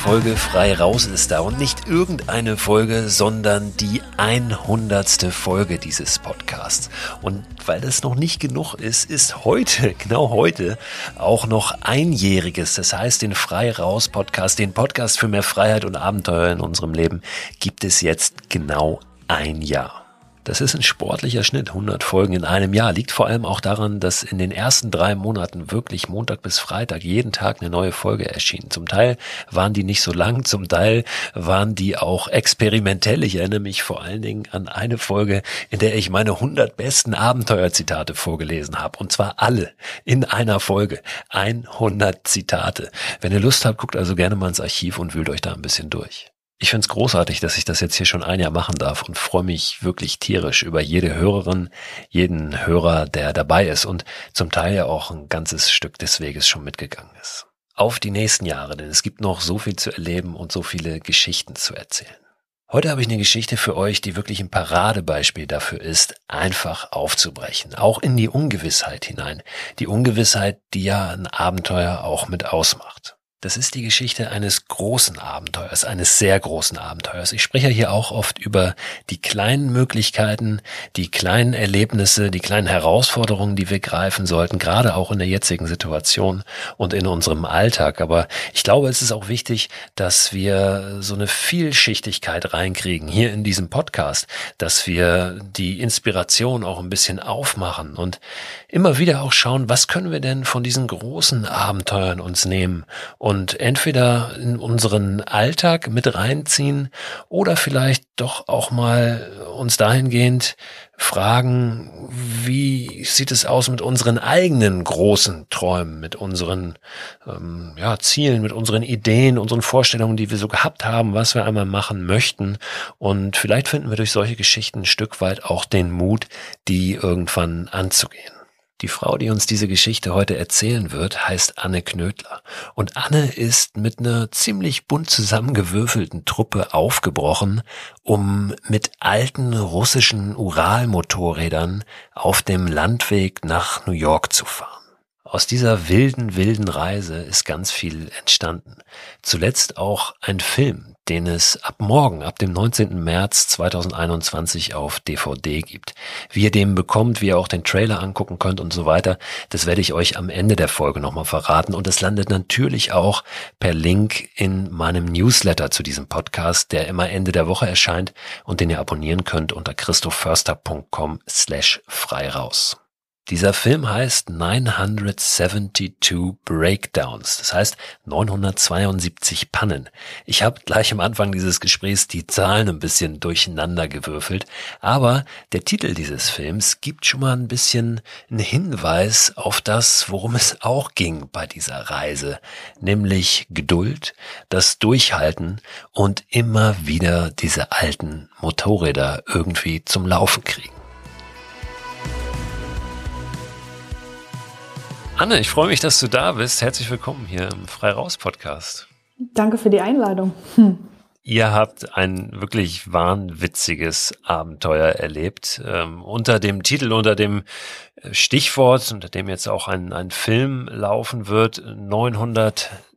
Folge frei raus ist da und nicht irgendeine Folge, sondern die 100. Folge dieses Podcasts. Und weil das noch nicht genug ist, ist heute, genau heute, auch noch einjähriges. Das heißt, den frei raus Podcast, den Podcast für mehr Freiheit und Abenteuer in unserem Leben gibt es jetzt genau ein Jahr. Das ist ein sportlicher Schnitt, 100 Folgen in einem Jahr. Liegt vor allem auch daran, dass in den ersten drei Monaten wirklich Montag bis Freitag jeden Tag eine neue Folge erschien. Zum Teil waren die nicht so lang, zum Teil waren die auch experimentell. Ich erinnere mich vor allen Dingen an eine Folge, in der ich meine 100 besten Abenteuerzitate vorgelesen habe. Und zwar alle in einer Folge. 100 Zitate. Wenn ihr Lust habt, guckt also gerne mal ins Archiv und wühlt euch da ein bisschen durch. Ich finde es großartig, dass ich das jetzt hier schon ein Jahr machen darf und freue mich wirklich tierisch über jede Hörerin, jeden Hörer, der dabei ist und zum Teil ja auch ein ganzes Stück des Weges schon mitgegangen ist. Auf die nächsten Jahre, denn es gibt noch so viel zu erleben und so viele Geschichten zu erzählen. Heute habe ich eine Geschichte für euch, die wirklich ein Paradebeispiel dafür ist, einfach aufzubrechen, auch in die Ungewissheit hinein. Die Ungewissheit, die ja ein Abenteuer auch mit ausmacht. Das ist die Geschichte eines großen Abenteuers, eines sehr großen Abenteuers. Ich spreche hier auch oft über die kleinen Möglichkeiten, die kleinen Erlebnisse, die kleinen Herausforderungen, die wir greifen sollten, gerade auch in der jetzigen Situation und in unserem Alltag. Aber ich glaube, es ist auch wichtig, dass wir so eine Vielschichtigkeit reinkriegen hier in diesem Podcast, dass wir die Inspiration auch ein bisschen aufmachen und immer wieder auch schauen, was können wir denn von diesen großen Abenteuern uns nehmen entweder in unseren Alltag mit reinziehen oder vielleicht doch auch mal uns dahingehend fragen, wie sieht es aus mit unseren eigenen großen Träumen, mit unseren ähm, ja, Zielen, mit unseren Ideen, unseren Vorstellungen, die wir so gehabt haben, was wir einmal machen möchten. Und vielleicht finden wir durch solche Geschichten ein Stück weit auch den Mut, die irgendwann anzugehen. Die Frau, die uns diese Geschichte heute erzählen wird, heißt Anne Knödler. Und Anne ist mit einer ziemlich bunt zusammengewürfelten Truppe aufgebrochen, um mit alten russischen Uralmotorrädern auf dem Landweg nach New York zu fahren. Aus dieser wilden, wilden Reise ist ganz viel entstanden. Zuletzt auch ein Film, den es ab morgen, ab dem 19. März 2021 auf DVD gibt. Wie ihr den bekommt, wie ihr auch den Trailer angucken könnt und so weiter, das werde ich euch am Ende der Folge nochmal verraten. Und es landet natürlich auch per Link in meinem Newsletter zu diesem Podcast, der immer Ende der Woche erscheint und den ihr abonnieren könnt unter christophörster.com slash frei raus. Dieser Film heißt 972 Breakdowns, das heißt 972 Pannen. Ich habe gleich am Anfang dieses Gesprächs die Zahlen ein bisschen durcheinander gewürfelt, aber der Titel dieses Films gibt schon mal ein bisschen einen Hinweis auf das, worum es auch ging bei dieser Reise, nämlich Geduld, das Durchhalten und immer wieder diese alten Motorräder irgendwie zum Laufen kriegen. Anne, ich freue mich, dass du da bist. Herzlich willkommen hier im Frei Raus Podcast. Danke für die Einladung. Hm. Ihr habt ein wirklich wahnwitziges Abenteuer erlebt. Ähm, unter dem Titel, unter dem Stichwort, unter dem jetzt auch ein, ein Film laufen wird,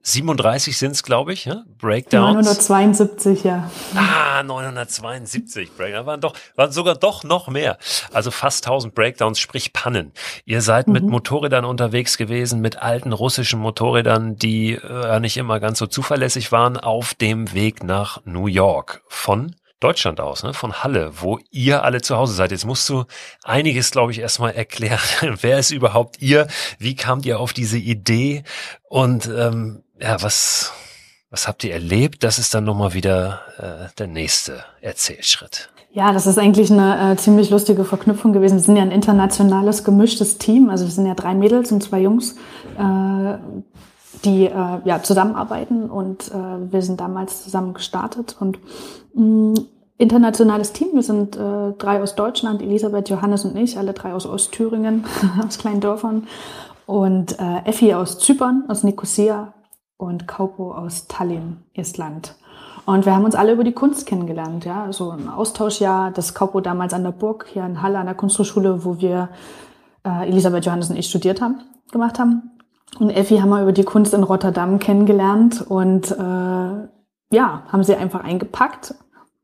937 sind es, glaube ich, ja? Breakdowns. 972, ja. Ah, 972 Breakdowns. Waren doch, waren sogar doch noch mehr. Also fast 1000 Breakdowns, sprich Pannen. Ihr seid mhm. mit Motorrädern unterwegs gewesen, mit alten russischen Motorrädern, die äh, nicht immer ganz so zuverlässig waren, auf dem Weg nach New York. Von Deutschland aus, ne? von Halle, wo ihr alle zu Hause seid. Jetzt musst du einiges, glaube ich, erstmal erklären. Wer ist überhaupt ihr? Wie kamt ihr auf diese Idee? Und ähm, ja, was, was habt ihr erlebt? Das ist dann nochmal wieder äh, der nächste Erzählschritt. Ja, das ist eigentlich eine äh, ziemlich lustige Verknüpfung gewesen. Wir sind ja ein internationales, gemischtes Team. Also wir sind ja drei Mädels und zwei Jungs, äh, die äh, ja zusammenarbeiten. Und äh, wir sind damals zusammen gestartet. Und mh, mm, internationales Team. Wir sind äh, drei aus Deutschland, Elisabeth, Johannes und ich, alle drei aus Ostthüringen, aus kleinen Dörfern. Und äh, Effi aus Zypern, aus Nicosia und Kaupo aus Tallinn, Estland. Und wir haben uns alle über die Kunst kennengelernt, ja, so ein Austauschjahr, das Kaupo damals an der Burg hier in Halle an der Kunsthochschule, wo wir äh, Elisabeth, Johannes und ich studiert haben, gemacht haben. Und Effi haben wir über die Kunst in Rotterdam kennengelernt und äh, ja, haben sie einfach eingepackt.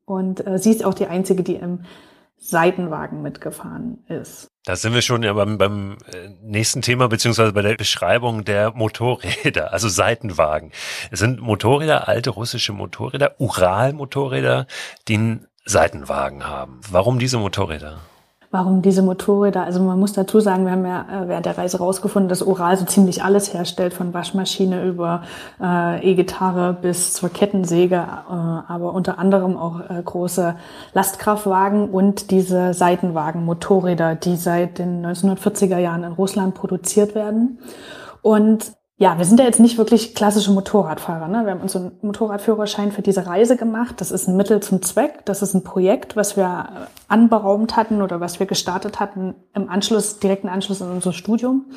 Und äh, sie ist auch die Einzige, die im Seitenwagen mitgefahren ist. Da sind wir schon ja beim, beim äh, nächsten Thema, beziehungsweise bei der Beschreibung der Motorräder, also Seitenwagen. Es sind Motorräder, alte russische Motorräder, Ural-Motorräder, die einen Seitenwagen haben. Warum diese Motorräder? Warum diese Motorräder, also man muss dazu sagen, wir haben ja äh, während der Reise rausgefunden, dass Ural so ziemlich alles herstellt, von Waschmaschine über äh, E-Gitarre bis zur Kettensäge, äh, aber unter anderem auch äh, große Lastkraftwagen und diese Seitenwagen, Motorräder, die seit den 1940er Jahren in Russland produziert werden. Und ja, wir sind ja jetzt nicht wirklich klassische Motorradfahrer. Ne? Wir haben unseren Motorradführerschein für diese Reise gemacht. Das ist ein Mittel zum Zweck. Das ist ein Projekt, was wir anberaumt hatten oder was wir gestartet hatten im Anschluss, direkten Anschluss an unser Studium.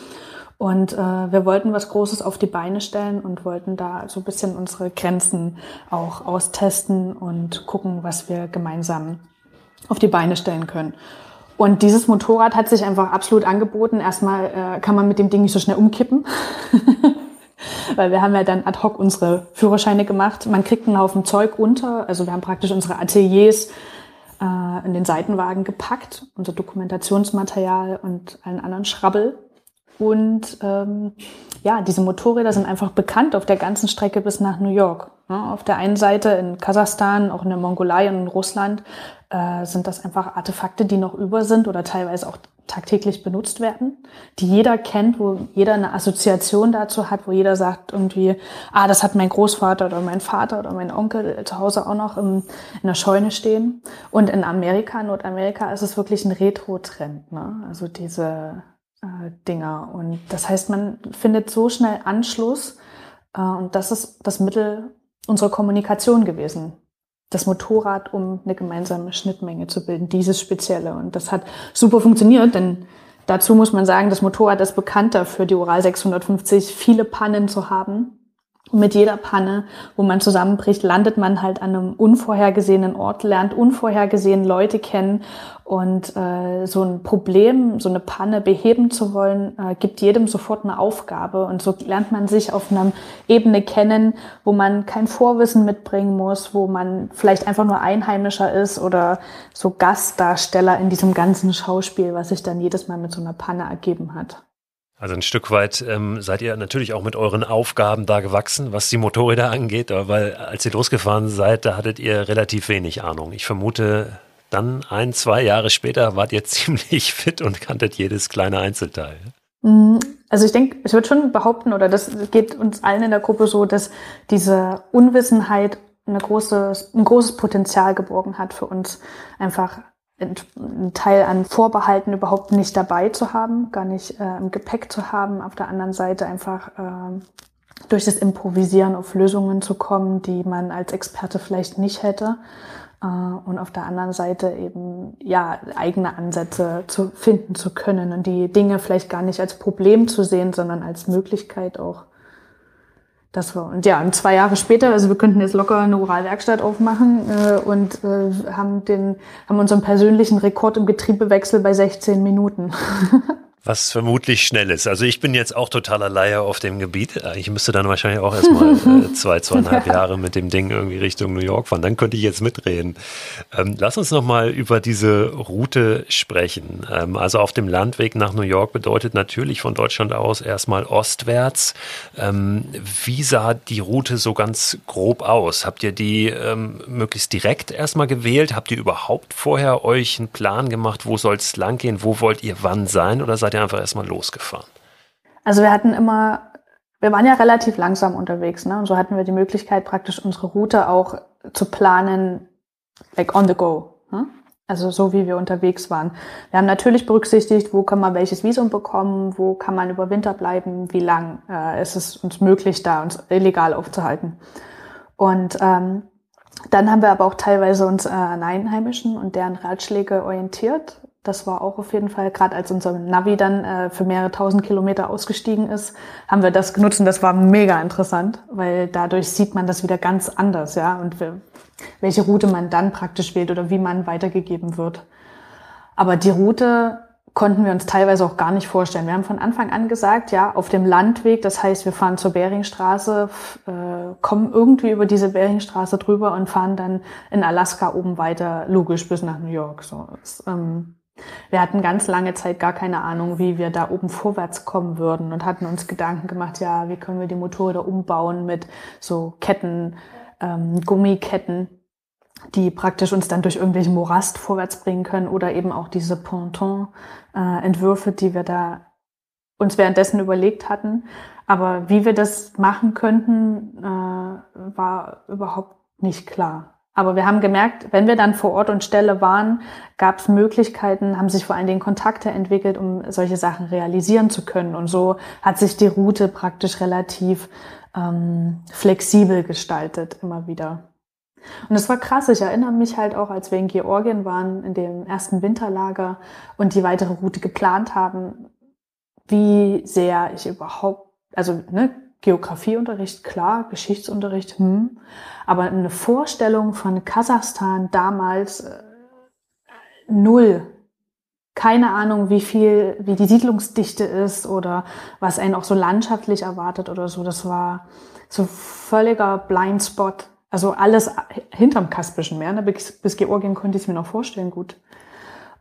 Und äh, wir wollten was Großes auf die Beine stellen und wollten da so ein bisschen unsere Grenzen auch austesten und gucken, was wir gemeinsam auf die Beine stellen können. Und dieses Motorrad hat sich einfach absolut angeboten. Erstmal äh, kann man mit dem Ding nicht so schnell umkippen. Weil wir haben ja dann ad hoc unsere Führerscheine gemacht. Man kriegt einen Haufen Zeug unter. Also wir haben praktisch unsere Ateliers äh, in den Seitenwagen gepackt, unser Dokumentationsmaterial und allen anderen Schrabbel. Und ähm, ja, diese Motorräder sind einfach bekannt auf der ganzen Strecke bis nach New York. Ja, auf der einen Seite in Kasachstan, auch in der Mongolei und in Russland äh, sind das einfach Artefakte, die noch über sind oder teilweise auch tagtäglich benutzt werden, die jeder kennt, wo jeder eine Assoziation dazu hat, wo jeder sagt irgendwie, ah, das hat mein Großvater oder mein Vater oder mein Onkel zu Hause auch noch im, in der Scheune stehen. Und in Amerika, Nordamerika, ist es wirklich ein Retro-Trend, ne? also diese äh, Dinger. Und das heißt, man findet so schnell Anschluss äh, und das ist das Mittel unserer Kommunikation gewesen. Das Motorrad, um eine gemeinsame Schnittmenge zu bilden, dieses Spezielle. Und das hat super funktioniert, denn dazu muss man sagen, das Motorrad ist bekannt dafür, die Oral 650 viele Pannen zu haben mit jeder Panne, wo man zusammenbricht, landet man halt an einem unvorhergesehenen Ort, lernt unvorhergesehen Leute kennen und äh, so ein Problem, so eine Panne beheben zu wollen, äh, gibt jedem sofort eine Aufgabe und so lernt man sich auf einer Ebene kennen, wo man kein Vorwissen mitbringen muss, wo man vielleicht einfach nur Einheimischer ist oder so Gastdarsteller in diesem ganzen Schauspiel, was sich dann jedes Mal mit so einer Panne ergeben hat. Also ein Stück weit ähm, seid ihr natürlich auch mit euren Aufgaben da gewachsen, was die Motorräder angeht, weil als ihr losgefahren seid, da hattet ihr relativ wenig Ahnung. Ich vermute, dann ein, zwei Jahre später wart ihr ziemlich fit und kanntet jedes kleine Einzelteil. Mhm. Also ich denke, ich würde schon behaupten, oder das geht uns allen in der Gruppe so, dass diese Unwissenheit eine große, ein großes Potenzial geborgen hat für uns, einfach einen Teil an Vorbehalten überhaupt nicht dabei zu haben, gar nicht äh, im Gepäck zu haben. Auf der anderen Seite einfach äh, durch das Improvisieren auf Lösungen zu kommen, die man als Experte vielleicht nicht hätte. Äh, und auf der anderen Seite eben ja eigene Ansätze zu finden zu können und die Dinge vielleicht gar nicht als Problem zu sehen, sondern als Möglichkeit auch das war, und ja, und zwei Jahre später, also wir könnten jetzt locker eine Oralwerkstatt aufmachen äh, und äh, haben den, haben unseren persönlichen Rekord im Getriebewechsel bei 16 Minuten. Was vermutlich schnell ist. Also ich bin jetzt auch totaler Laie auf dem Gebiet. Ich müsste dann wahrscheinlich auch erstmal äh, zwei, zweieinhalb Jahre mit dem Ding irgendwie Richtung New York fahren. Dann könnte ich jetzt mitreden. Ähm, lass uns nochmal über diese Route sprechen. Ähm, also auf dem Landweg nach New York bedeutet natürlich von Deutschland aus erstmal ostwärts. Ähm, wie sah die Route so ganz grob aus? Habt ihr die ähm, möglichst direkt erstmal gewählt? Habt ihr überhaupt vorher euch einen Plan gemacht, wo soll es langgehen? Wo wollt ihr wann sein? Oder seid seid ihr einfach erstmal losgefahren? Also wir hatten immer, wir waren ja relativ langsam unterwegs, ne? Und so hatten wir die Möglichkeit, praktisch unsere Route auch zu planen, like on the go. Ne? Also so wie wir unterwegs waren. Wir haben natürlich berücksichtigt, wo kann man welches Visum bekommen, wo kann man über Winter bleiben, wie lang äh, ist es uns möglich, da uns illegal aufzuhalten. Und ähm, dann haben wir aber auch teilweise uns äh, an Einheimischen und deren Ratschläge orientiert das war auch auf jeden Fall, gerade als unser Navi dann äh, für mehrere tausend Kilometer ausgestiegen ist, haben wir das genutzt und das war mega interessant, weil dadurch sieht man das wieder ganz anders, ja, und welche Route man dann praktisch wählt oder wie man weitergegeben wird. Aber die Route konnten wir uns teilweise auch gar nicht vorstellen. Wir haben von Anfang an gesagt, ja, auf dem Landweg, das heißt, wir fahren zur Beringstraße, äh, kommen irgendwie über diese Beringstraße drüber und fahren dann in Alaska oben weiter, logisch bis nach New York. So, das, ähm, wir hatten ganz lange Zeit gar keine Ahnung, wie wir da oben vorwärts kommen würden und hatten uns Gedanken gemacht, ja, wie können wir die Motorräder umbauen mit so Ketten, ähm, Gummiketten, die praktisch uns dann durch irgendwelchen Morast vorwärts bringen können oder eben auch diese Ponton-Entwürfe, äh, die wir da uns währenddessen überlegt hatten. Aber wie wir das machen könnten, äh, war überhaupt nicht klar. Aber wir haben gemerkt, wenn wir dann vor Ort und Stelle waren, gab es Möglichkeiten, haben sich vor allen Dingen Kontakte entwickelt, um solche Sachen realisieren zu können. Und so hat sich die Route praktisch relativ ähm, flexibel gestaltet, immer wieder. Und es war krass. Ich erinnere mich halt auch, als wir in Georgien waren, in dem ersten Winterlager und die weitere Route geplant haben, wie sehr ich überhaupt, also ne, Geografieunterricht, klar, Geschichtsunterricht, hm, aber eine Vorstellung von Kasachstan damals äh, null. Keine Ahnung, wie viel, wie die Siedlungsdichte ist oder was einen auch so landschaftlich erwartet oder so. Das war so völliger Blindspot. Also alles hinterm Kaspischen Meer. Ne? Bis, bis Georgien konnte ich es mir noch vorstellen, gut.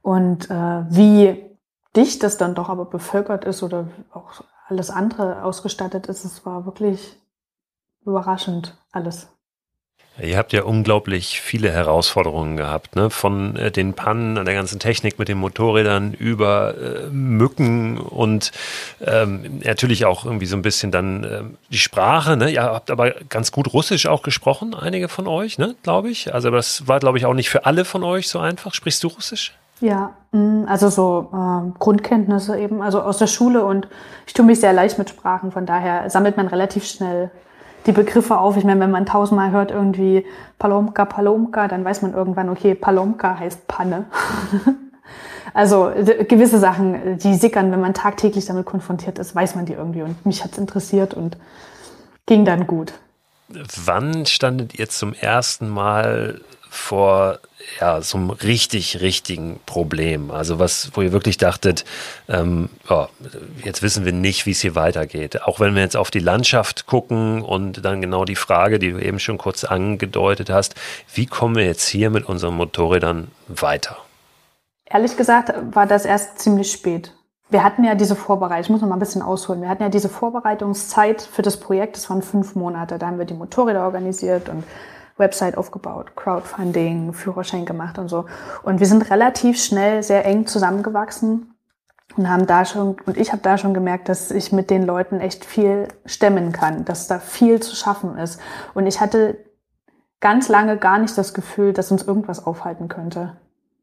Und äh, wie dicht das dann doch aber bevölkert ist oder auch alles andere ausgestattet ist, es war wirklich überraschend alles. Ihr habt ja unglaublich viele Herausforderungen gehabt, ne? Von äh, den Pannen an der ganzen Technik mit den Motorrädern über äh, Mücken und ähm, natürlich auch irgendwie so ein bisschen dann äh, die Sprache, ne? Ihr habt aber ganz gut Russisch auch gesprochen, einige von euch, ne, glaube ich. Also das war, glaube ich, auch nicht für alle von euch so einfach. Sprichst du Russisch? Ja, mm, also so äh, Grundkenntnisse eben, also aus der Schule und ich tue mich sehr leicht mit Sprachen, von daher sammelt man relativ schnell die Begriffe auf. Ich meine, wenn man tausendmal hört irgendwie Palomka, Palomka, dann weiß man irgendwann, okay, Palomka heißt Panne. also gewisse Sachen, die sickern, wenn man tagtäglich damit konfrontiert ist, weiß man die irgendwie. Und mich hat's interessiert und ging dann gut. Wann standet ihr zum ersten Mal vor ja, so einem richtig, richtigen Problem. Also was, wo ihr wirklich dachtet, ähm, oh, jetzt wissen wir nicht, wie es hier weitergeht. Auch wenn wir jetzt auf die Landschaft gucken und dann genau die Frage, die du eben schon kurz angedeutet hast, wie kommen wir jetzt hier mit unseren Motorrädern weiter? Ehrlich gesagt war das erst ziemlich spät. Wir hatten ja diese Vorbereitung, ich muss noch mal ein bisschen ausholen, wir hatten ja diese Vorbereitungszeit für das Projekt, das waren fünf Monate. Da haben wir die Motorräder organisiert und Website aufgebaut, Crowdfunding, Führerschein gemacht und so. Und wir sind relativ schnell sehr eng zusammengewachsen und haben da schon, und ich habe da schon gemerkt, dass ich mit den Leuten echt viel stemmen kann, dass da viel zu schaffen ist. Und ich hatte ganz lange gar nicht das Gefühl, dass uns irgendwas aufhalten könnte.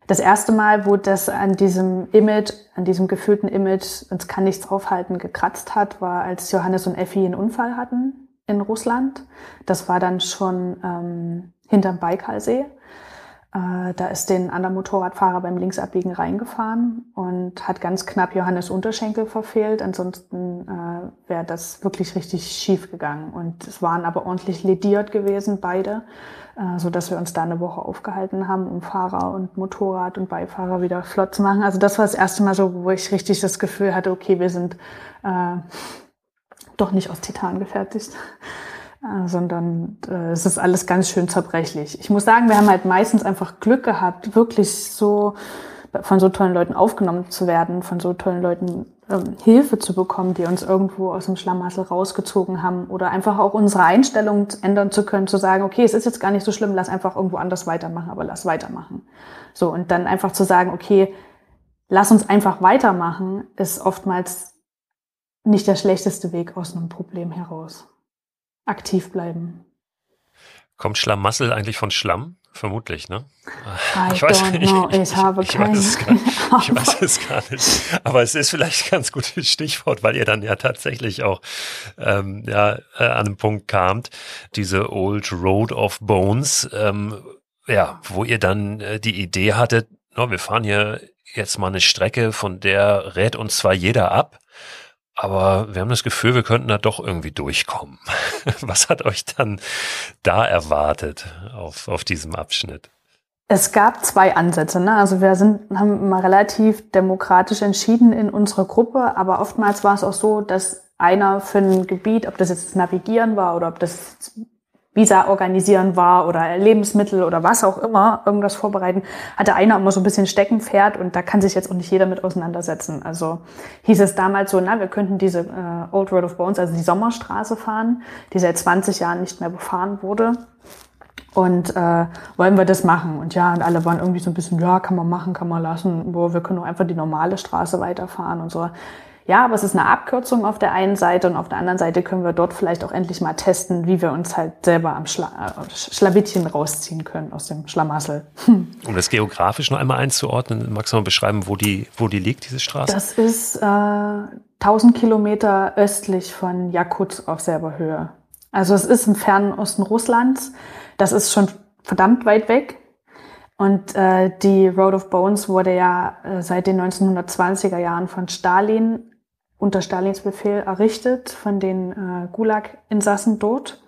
Das erste Mal, wo das an diesem Image, an diesem gefühlten Image, uns kann nichts aufhalten, gekratzt hat, war, als Johannes und Effi einen Unfall hatten in Russland. Das war dann schon ähm, hinterm Baikalsee. Äh, da ist den anderer Motorradfahrer beim Linksabbiegen reingefahren und hat ganz knapp Johannes Unterschenkel verfehlt. Ansonsten äh, wäre das wirklich richtig schief gegangen. Und es waren aber ordentlich lediert gewesen, beide, äh, so dass wir uns da eine Woche aufgehalten haben, um Fahrer und Motorrad und Beifahrer wieder flott zu machen. Also das war das erste Mal so, wo ich richtig das Gefühl hatte, okay, wir sind äh, doch nicht aus Titan gefertigt, äh, sondern äh, es ist alles ganz schön zerbrechlich. Ich muss sagen, wir haben halt meistens einfach Glück gehabt, wirklich so von so tollen Leuten aufgenommen zu werden, von so tollen Leuten ähm, Hilfe zu bekommen, die uns irgendwo aus dem Schlamassel rausgezogen haben oder einfach auch unsere Einstellung ändern zu können, zu sagen, okay, es ist jetzt gar nicht so schlimm, lass einfach irgendwo anders weitermachen, aber lass weitermachen. So, und dann einfach zu sagen, okay, lass uns einfach weitermachen, ist oftmals nicht der schlechteste Weg aus einem Problem heraus. Aktiv bleiben. Kommt Schlamassel eigentlich von Schlamm? Vermutlich, ne? I ich weiß, know. Ich, ich, habe ich keine weiß gar, Ich weiß es gar nicht. Aber es ist vielleicht ein ganz gutes Stichwort, weil ihr dann ja tatsächlich auch ähm, ja, äh, an einem Punkt kamt, diese Old Road of Bones, ähm, ja, wo ihr dann äh, die Idee hattet, no, wir fahren hier jetzt mal eine Strecke, von der rät uns zwar jeder ab, aber wir haben das Gefühl, wir könnten da doch irgendwie durchkommen. Was hat euch dann da erwartet auf, auf diesem Abschnitt? Es gab zwei Ansätze. Ne? Also wir sind, haben mal relativ demokratisch entschieden in unserer Gruppe, aber oftmals war es auch so, dass einer für ein Gebiet, ob das jetzt Navigieren war oder ob das Visa organisieren war oder Lebensmittel oder was auch immer, irgendwas vorbereiten, hatte einer immer so ein bisschen Steckenpferd und da kann sich jetzt auch nicht jeder mit auseinandersetzen. Also hieß es damals so, na, wir könnten diese äh, Old Road of Bones, also die Sommerstraße fahren, die seit 20 Jahren nicht mehr befahren wurde. Und äh, wollen wir das machen? Und ja, und alle waren irgendwie so ein bisschen, ja, kann man machen, kann man lassen, wo wir können auch einfach die normale Straße weiterfahren und so. Ja, aber es ist eine Abkürzung auf der einen Seite und auf der anderen Seite können wir dort vielleicht auch endlich mal testen, wie wir uns halt selber am Schla äh, Schlawittchen rausziehen können aus dem Schlamassel. Hm. Um das geografisch noch einmal einzuordnen, magst du mal beschreiben, wo die, wo die liegt, diese Straße? Das ist äh, 1000 Kilometer östlich von Jakutsk auf selber Höhe. Also es ist im fernen Osten Russlands. Das ist schon verdammt weit weg. Und äh, die Road of Bones wurde ja äh, seit den 1920er Jahren von Stalin unter Stalins Befehl errichtet von den äh, Gulag-Insassen dort.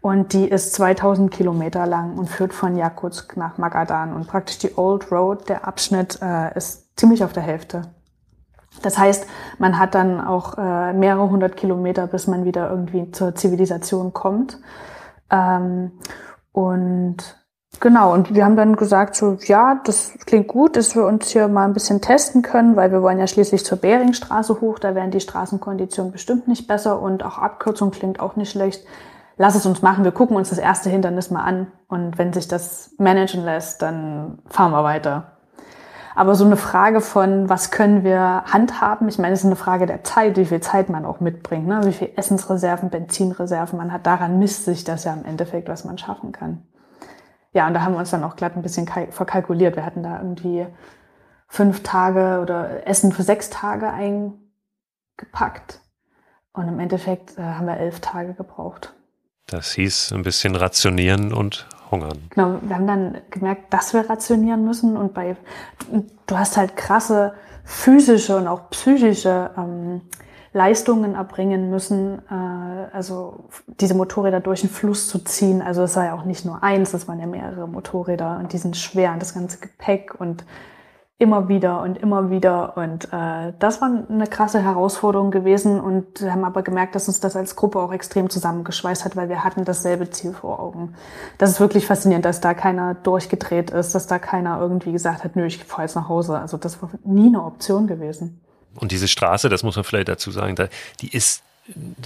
Und die ist 2000 Kilometer lang und führt von Jakutsk nach Magadan. Und praktisch die Old Road, der Abschnitt, äh, ist ziemlich auf der Hälfte. Das heißt, man hat dann auch äh, mehrere hundert Kilometer, bis man wieder irgendwie zur Zivilisation kommt. Ähm, und Genau, und wir haben dann gesagt, so, ja, das klingt gut, dass wir uns hier mal ein bisschen testen können, weil wir wollen ja schließlich zur Beringstraße hoch, da wären die Straßenkonditionen bestimmt nicht besser und auch Abkürzung klingt auch nicht schlecht. Lass es uns machen, wir gucken uns das erste Hindernis mal an und wenn sich das managen lässt, dann fahren wir weiter. Aber so eine Frage von, was können wir handhaben? Ich meine, es ist eine Frage der Zeit, wie viel Zeit man auch mitbringt, ne? wie viel Essensreserven, Benzinreserven man hat. Daran misst sich das ja im Endeffekt, was man schaffen kann ja, und da haben wir uns dann auch glatt ein bisschen verkalkuliert. Wir hatten da irgendwie fünf Tage oder Essen für sechs Tage eingepackt. Und im Endeffekt äh, haben wir elf Tage gebraucht. Das hieß ein bisschen rationieren und hungern. Genau, wir haben dann gemerkt, dass wir rationieren müssen. Und bei, du hast halt krasse physische und auch psychische ähm, Leistungen erbringen müssen, äh, also diese Motorräder durch den Fluss zu ziehen. Also es war ja auch nicht nur eins, es waren ja mehrere Motorräder und die sind schwer und das ganze Gepäck und immer wieder und immer wieder. Und äh, das war eine krasse Herausforderung gewesen und haben aber gemerkt, dass uns das als Gruppe auch extrem zusammengeschweißt hat, weil wir hatten dasselbe Ziel vor Augen. Das ist wirklich faszinierend, dass da keiner durchgedreht ist, dass da keiner irgendwie gesagt hat, nö, ich fahre jetzt nach Hause. Also das war nie eine Option gewesen. Und diese Straße, das muss man vielleicht dazu sagen, die ist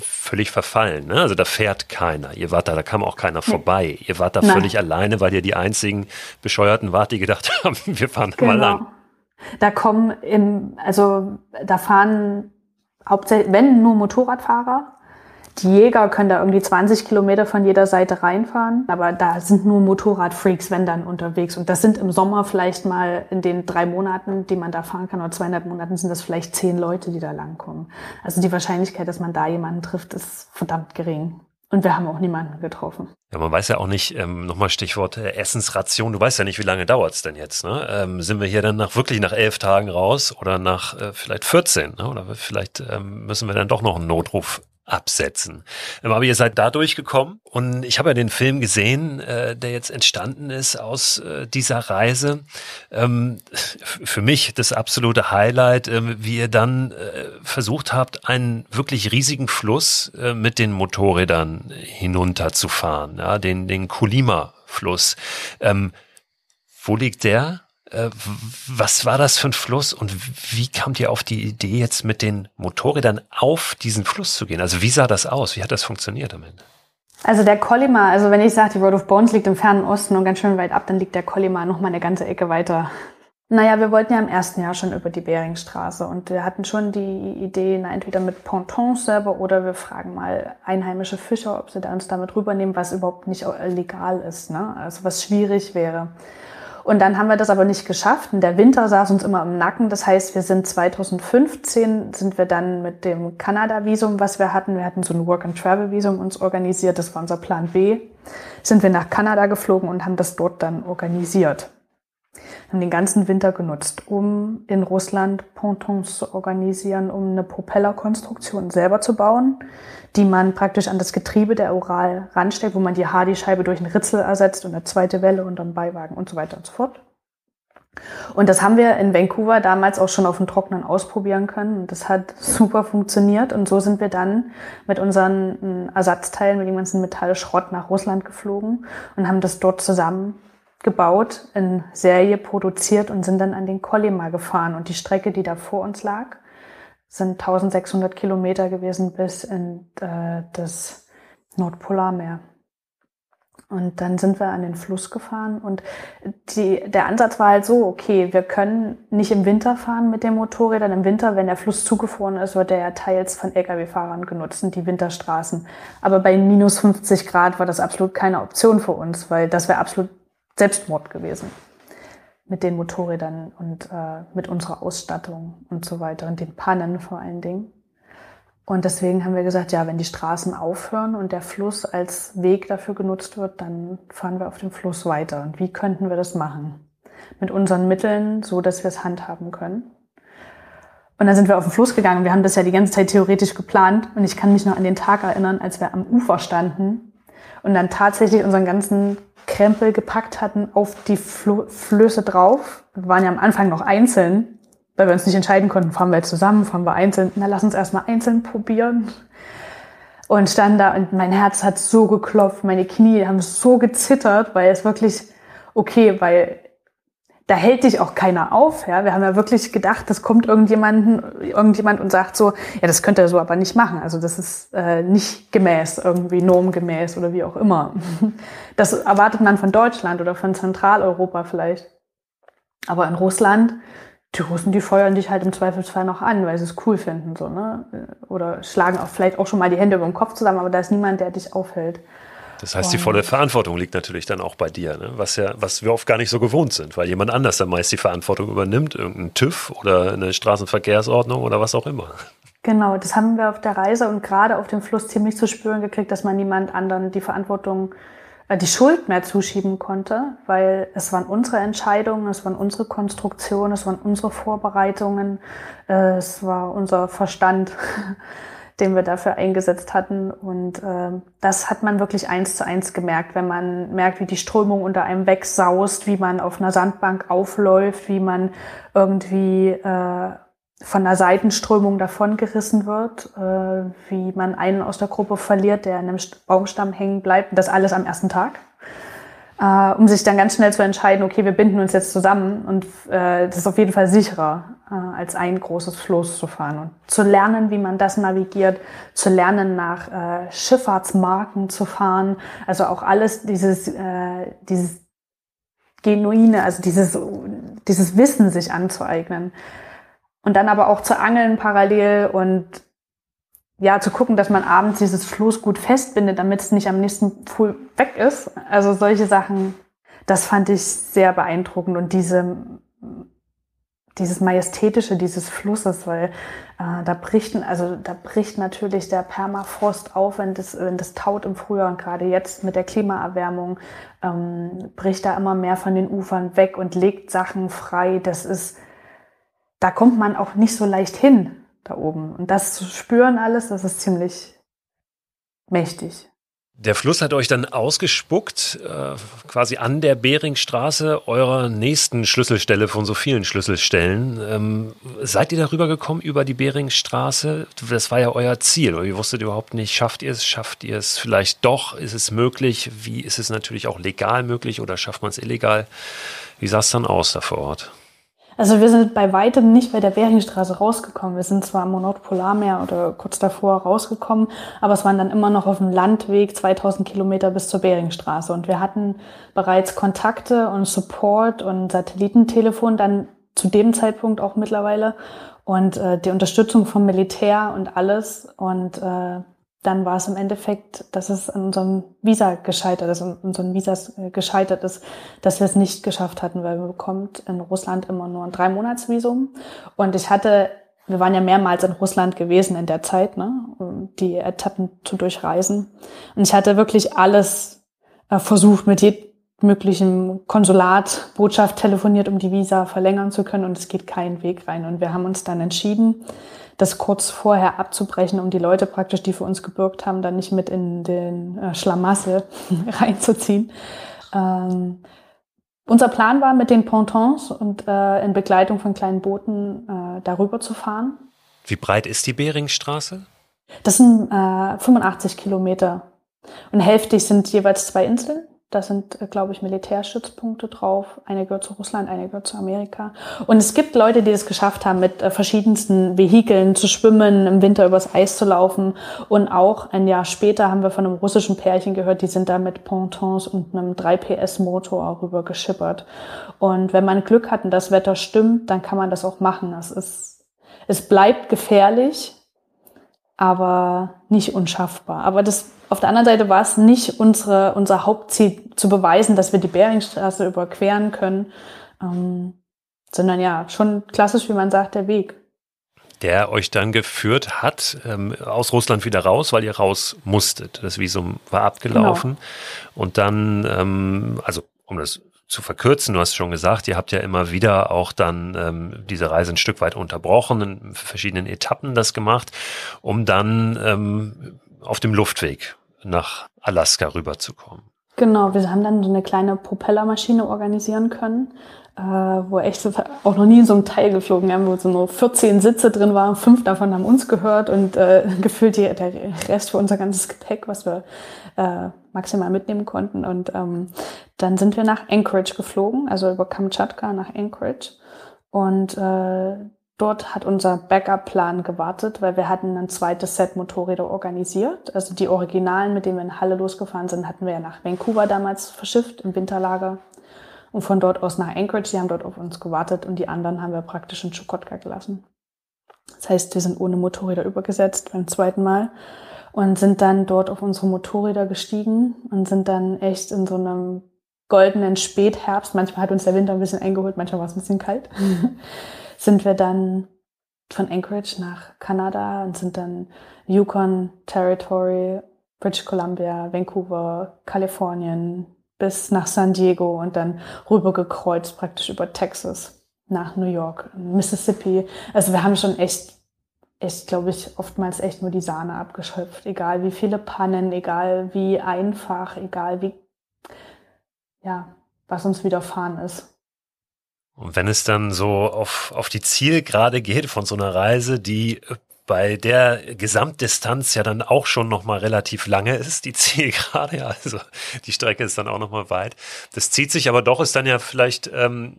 völlig verfallen. Ne? Also da fährt keiner. Ihr wart da, da kam auch keiner vorbei. Ihr wart da Nein. völlig alleine, weil ihr die einzigen Bescheuerten wart, die gedacht haben, wir fahren genau. mal lang. Da kommen im, also da fahren hauptsächlich, wenn nur Motorradfahrer, die Jäger können da irgendwie 20 Kilometer von jeder Seite reinfahren, aber da sind nur Motorradfreaks, wenn dann unterwegs. Und das sind im Sommer vielleicht mal in den drei Monaten, die man da fahren kann, oder zweieinhalb Monaten, sind das vielleicht zehn Leute, die da langkommen. Also die Wahrscheinlichkeit, dass man da jemanden trifft, ist verdammt gering. Und wir haben auch niemanden getroffen. Ja, man weiß ja auch nicht, ähm, nochmal Stichwort äh, Essensration, du weißt ja nicht, wie lange dauert's denn jetzt. Ne? Ähm, sind wir hier dann nach wirklich nach elf Tagen raus oder nach äh, vielleicht 14? Ne? Oder vielleicht ähm, müssen wir dann doch noch einen Notruf absetzen. Aber ihr seid da durchgekommen und ich habe ja den Film gesehen, äh, der jetzt entstanden ist aus äh, dieser Reise. Ähm, für mich das absolute Highlight, äh, wie ihr dann äh, versucht habt, einen wirklich riesigen Fluss äh, mit den Motorrädern hinunterzufahren, ja, den, den Kulima-Fluss. Ähm, wo liegt der? Äh, was war das für ein Fluss und wie kamt ihr auf die Idee, jetzt mit den Motorrädern auf diesen Fluss zu gehen? Also wie sah das aus? Wie hat das funktioniert am Ende? Also der Kollima, also wenn ich sage, die Road of Bones liegt im fernen Osten und ganz schön weit ab, dann liegt der Kollima noch mal eine ganze Ecke weiter. Naja, wir wollten ja im ersten Jahr schon über die Beringstraße und wir hatten schon die Idee, na, entweder mit Pontons selber oder wir fragen mal einheimische Fischer, ob sie da uns damit rübernehmen, was überhaupt nicht legal ist, ne? also was schwierig wäre. Und dann haben wir das aber nicht geschafft. Und der Winter saß uns immer im Nacken. Das heißt, wir sind 2015 sind wir dann mit dem Kanada-Visum, was wir hatten, wir hatten so ein Work-and-Travel-Visum uns organisiert. Das war unser Plan B. Sind wir nach Kanada geflogen und haben das dort dann organisiert. Haben den ganzen Winter genutzt, um in Russland Pontons zu organisieren, um eine Propellerkonstruktion selber zu bauen, die man praktisch an das Getriebe der Ural ranstellt, wo man die Hardy-Scheibe durch einen Ritzel ersetzt und eine zweite Welle und dann Beiwagen und so weiter und so fort. Und das haben wir in Vancouver damals auch schon auf dem Trockenen ausprobieren können. Und das hat super funktioniert. Und so sind wir dann mit unseren äh, Ersatzteilen, mit dem ganzen Metallschrott nach Russland geflogen und haben das dort zusammen gebaut, in Serie produziert und sind dann an den Kolyma gefahren. Und die Strecke, die da vor uns lag, sind 1600 Kilometer gewesen bis in äh, das Nordpolarmeer. Und dann sind wir an den Fluss gefahren und die, der Ansatz war halt so, okay, wir können nicht im Winter fahren mit den Motorrädern. Im Winter, wenn der Fluss zugefroren ist, wird der ja teils von Lkw-Fahrern genutzt, die Winterstraßen. Aber bei minus 50 Grad war das absolut keine Option für uns, weil das wäre absolut Selbstmord gewesen mit den Motorrädern und äh, mit unserer Ausstattung und so weiter und den Pannen vor allen Dingen. Und deswegen haben wir gesagt, ja, wenn die Straßen aufhören und der Fluss als Weg dafür genutzt wird, dann fahren wir auf dem Fluss weiter. Und wie könnten wir das machen? Mit unseren Mitteln, so dass wir es handhaben können. Und dann sind wir auf den Fluss gegangen. Wir haben das ja die ganze Zeit theoretisch geplant. Und ich kann mich noch an den Tag erinnern, als wir am Ufer standen und dann tatsächlich unseren ganzen Krempel gepackt hatten auf die Flüsse drauf. Wir waren ja am Anfang noch einzeln weil wir uns nicht entscheiden konnten, fahren wir zusammen, fahren wir einzeln. Na, lass uns erstmal einzeln probieren. Und stand da und mein Herz hat so geklopft, meine Knie haben so gezittert, weil es wirklich, okay, weil da hält dich auch keiner auf. Ja? Wir haben ja wirklich gedacht, das kommt irgendjemanden, irgendjemand und sagt so, ja, das könnte er so aber nicht machen. Also das ist äh, nicht gemäß, irgendwie normgemäß oder wie auch immer. Das erwartet man von Deutschland oder von Zentraleuropa vielleicht. Aber in Russland die Russen, die feuern dich halt im Zweifelsfall noch an, weil sie es cool finden, so, ne? Oder schlagen auch vielleicht auch schon mal die Hände über den Kopf zusammen, aber da ist niemand, der dich aufhält. Das heißt, die volle Verantwortung liegt natürlich dann auch bei dir, ne? was ja, was wir oft gar nicht so gewohnt sind, weil jemand anders dann meist die Verantwortung übernimmt, irgendein TÜV oder eine Straßenverkehrsordnung oder was auch immer. Genau, das haben wir auf der Reise und gerade auf dem Fluss ziemlich zu spüren gekriegt, dass man niemand anderen die Verantwortung äh, die Schuld mehr zuschieben konnte, weil es waren unsere Entscheidungen, es waren unsere Konstruktionen, es waren unsere Vorbereitungen, äh, es war unser Verstand, den wir dafür eingesetzt hatten. Und äh, das hat man wirklich eins zu eins gemerkt, wenn man merkt, wie die Strömung unter einem wegsaust, wie man auf einer Sandbank aufläuft, wie man irgendwie äh, von der Seitenströmung davongerissen wird, äh, wie man einen aus der Gruppe verliert, der in einem Baumstamm hängen bleibt. Das alles am ersten Tag. Äh, um sich dann ganz schnell zu entscheiden, okay, wir binden uns jetzt zusammen und äh, das ist auf jeden Fall sicherer, äh, als ein großes Floß zu fahren. Und zu lernen, wie man das navigiert, zu lernen, nach äh, Schifffahrtsmarken zu fahren, also auch alles dieses, äh, dieses Genuine, also dieses, dieses Wissen sich anzueignen. Und dann aber auch zu angeln parallel und ja, zu gucken, dass man abends dieses Floß gut festbindet, damit es nicht am nächsten Pool weg ist. Also solche Sachen, das fand ich sehr beeindruckend und diese, dieses Majestätische dieses Flusses, weil äh, da bricht, also da bricht natürlich der Permafrost auf, wenn das, wenn das taut im Frühjahr und gerade jetzt mit der Klimaerwärmung ähm, bricht da immer mehr von den Ufern weg und legt Sachen frei. Das ist da kommt man auch nicht so leicht hin da oben. Und das zu spüren alles, das ist ziemlich mächtig. Der Fluss hat euch dann ausgespuckt, äh, quasi an der Beringstraße, eurer nächsten Schlüsselstelle von so vielen Schlüsselstellen. Ähm, seid ihr darüber gekommen, über die Beringstraße? Das war ja euer Ziel. Ihr wusstet überhaupt nicht, schafft ihr es, schafft ihr es vielleicht doch? Ist es möglich? Wie ist es natürlich auch legal möglich oder schafft man es illegal? Wie sah es dann aus da vor Ort? Also wir sind bei weitem nicht bei der Beringstraße rausgekommen. Wir sind zwar am Nordpolarmeer oder kurz davor rausgekommen, aber es waren dann immer noch auf dem Landweg 2000 Kilometer bis zur Beringstraße. Und wir hatten bereits Kontakte und Support und Satellitentelefon dann zu dem Zeitpunkt auch mittlerweile und äh, die Unterstützung vom Militär und alles. Und äh, dann war es im Endeffekt, dass es an unserem Visa gescheitert ist, an unseren Visas äh, gescheitert ist, dass wir es nicht geschafft hatten, weil man bekommt in Russland immer nur ein Drei-Monats-Visum. Und ich hatte, wir waren ja mehrmals in Russland gewesen in der Zeit, ne, um die Etappen zu durchreisen. Und ich hatte wirklich alles äh, versucht, mit je, möglichen Konsulat, Botschaft telefoniert, um die Visa verlängern zu können und es geht keinen Weg rein. Und wir haben uns dann entschieden, das kurz vorher abzubrechen, um die Leute praktisch, die für uns gebürgt haben, dann nicht mit in den äh, Schlamassel reinzuziehen. Ähm, unser Plan war, mit den Pontons und äh, in Begleitung von kleinen Booten äh, darüber zu fahren. Wie breit ist die Beringstraße? Das sind äh, 85 Kilometer. Und hälftig sind jeweils zwei Inseln. Da sind, äh, glaube ich, Militärstützpunkte drauf. Eine gehört zu Russland, eine gehört zu Amerika. Und es gibt Leute, die es geschafft haben, mit äh, verschiedensten Vehikeln zu schwimmen, im Winter übers Eis zu laufen. Und auch ein Jahr später haben wir von einem russischen Pärchen gehört, die sind da mit Pontons und einem 3PS-Motor rüber geschippert. Und wenn man Glück hat und das Wetter stimmt, dann kann man das auch machen. Das ist, es bleibt gefährlich, aber nicht unschaffbar. Aber das auf der anderen Seite war es nicht unsere, unser Hauptziel zu beweisen, dass wir die Beringstraße überqueren können, ähm, sondern ja, schon klassisch, wie man sagt, der Weg. Der euch dann geführt hat ähm, aus Russland wieder raus, weil ihr raus musstet. Das Visum war abgelaufen. Genau. Und dann, ähm, also um das zu verkürzen, du hast schon gesagt, ihr habt ja immer wieder auch dann ähm, diese Reise ein Stück weit unterbrochen, in verschiedenen Etappen das gemacht, um dann ähm, auf dem Luftweg nach Alaska rüberzukommen. Genau, wir haben dann so eine kleine Propellermaschine organisieren können, äh, wo echt auch noch nie in so einem Teil geflogen haben, wo so nur 14 Sitze drin waren, fünf davon haben uns gehört und äh, gefühlt die, der Rest für unser ganzes Gepäck, was wir äh, maximal mitnehmen konnten. Und ähm, dann sind wir nach Anchorage geflogen, also über Kamtschatka nach Anchorage. Und äh, Dort hat unser Backup-Plan gewartet, weil wir hatten ein zweites Set Motorräder organisiert. Also die Originalen, mit denen wir in Halle losgefahren sind, hatten wir ja nach Vancouver damals verschifft im Winterlager. Und von dort aus nach Anchorage, die haben dort auf uns gewartet und die anderen haben wir praktisch in Chukotka gelassen. Das heißt, wir sind ohne Motorräder übergesetzt beim zweiten Mal und sind dann dort auf unsere Motorräder gestiegen und sind dann echt in so einem goldenen Spätherbst. Manchmal hat uns der Winter ein bisschen eingeholt, manchmal war es ein bisschen kalt. sind wir dann von Anchorage nach Kanada und sind dann Yukon Territory, British Columbia, Vancouver, Kalifornien bis nach San Diego und dann rübergekreuzt praktisch über Texas nach New York, Mississippi. Also wir haben schon echt, echt, glaube ich, oftmals echt nur die Sahne abgeschöpft. Egal wie viele Pannen, egal wie einfach, egal wie, ja, was uns widerfahren ist. Und wenn es dann so auf, auf die Zielgerade geht von so einer Reise, die bei der Gesamtdistanz ja dann auch schon noch mal relativ lange ist, die Zielgerade, ja, also die Strecke ist dann auch noch mal weit. Das zieht sich aber doch, ist dann ja vielleicht, ähm,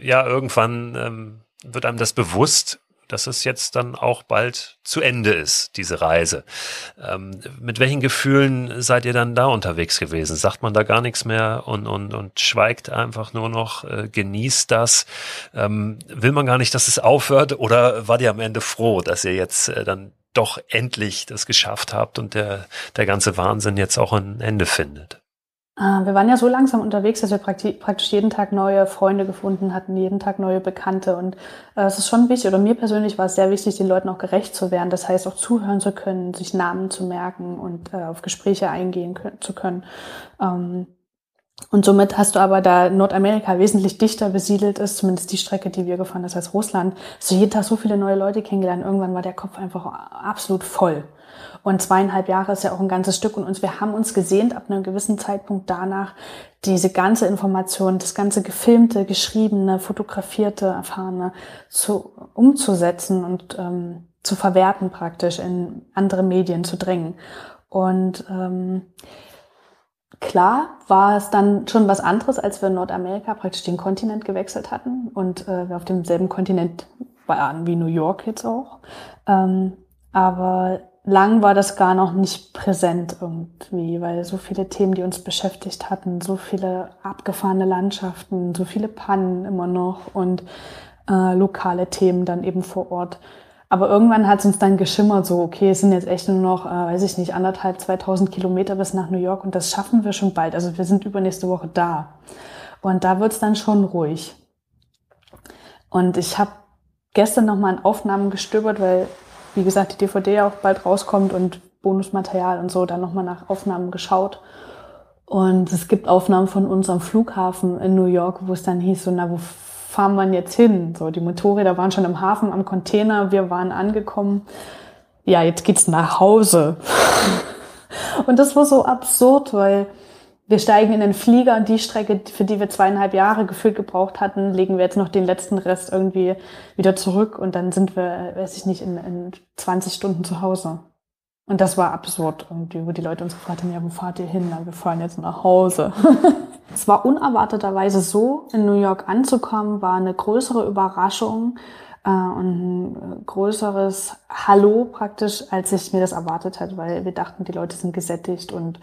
ja, irgendwann ähm, wird einem das bewusst, dass es jetzt dann auch bald zu Ende ist, diese Reise. Ähm, mit welchen Gefühlen seid ihr dann da unterwegs gewesen? Sagt man da gar nichts mehr und, und, und schweigt einfach nur noch, äh, genießt das? Ähm, will man gar nicht, dass es aufhört? Oder wart ihr am Ende froh, dass ihr jetzt äh, dann doch endlich das geschafft habt und der, der ganze Wahnsinn jetzt auch ein Ende findet? Ah, wir waren ja so langsam unterwegs, dass wir praktisch jeden Tag neue Freunde gefunden hatten, jeden Tag neue Bekannte. Und äh, es ist schon wichtig, oder mir persönlich war es sehr wichtig, den Leuten auch gerecht zu werden. Das heißt, auch zuhören zu können, sich Namen zu merken und äh, auf Gespräche eingehen zu können. Ähm, und somit hast du aber, da Nordamerika wesentlich dichter besiedelt ist, zumindest die Strecke, die wir gefahren sind, als Russland, hast du jeden Tag so viele neue Leute kennengelernt. Irgendwann war der Kopf einfach absolut voll. Und zweieinhalb Jahre ist ja auch ein ganzes Stück und uns, wir haben uns gesehnt ab einem gewissen Zeitpunkt danach, diese ganze Information, das ganze gefilmte, geschriebene, fotografierte, erfahrene zu, umzusetzen und ähm, zu verwerten praktisch in andere Medien zu drängen. Und ähm, klar war es dann schon was anderes, als wir in Nordamerika praktisch den Kontinent gewechselt hatten und äh, wir auf demselben Kontinent waren wie New York jetzt auch. Ähm, aber lang war das gar noch nicht präsent irgendwie, weil so viele Themen, die uns beschäftigt hatten, so viele abgefahrene Landschaften, so viele Pannen immer noch und äh, lokale Themen dann eben vor Ort. Aber irgendwann hat es uns dann geschimmert, so, okay, es sind jetzt echt nur noch, äh, weiß ich nicht, anderthalb, 2000 Kilometer bis nach New York und das schaffen wir schon bald. Also wir sind übernächste Woche da. Und da wird's dann schon ruhig. Und ich habe gestern nochmal in Aufnahmen gestöbert, weil wie gesagt, die DVD auch bald rauskommt und Bonusmaterial und so, dann nochmal nach Aufnahmen geschaut. Und es gibt Aufnahmen von uns am Flughafen in New York, wo es dann hieß, so, na, wo fahren wir jetzt hin? So, die Motorräder waren schon im Hafen am Container, wir waren angekommen. Ja, jetzt geht's nach Hause. und das war so absurd, weil wir steigen in den Flieger und die Strecke, für die wir zweieinhalb Jahre gefühlt gebraucht hatten, legen wir jetzt noch den letzten Rest irgendwie wieder zurück und dann sind wir, weiß ich nicht, in, in 20 Stunden zu Hause. Und das war absurd irgendwie, wo die Leute uns gefragt haben, ja, wo fahrt ihr hin? Na, wir fahren jetzt nach Hause. es war unerwarteterweise so, in New York anzukommen, war eine größere Überraschung äh, und ein größeres Hallo praktisch, als ich mir das erwartet hatte, weil wir dachten, die Leute sind gesättigt und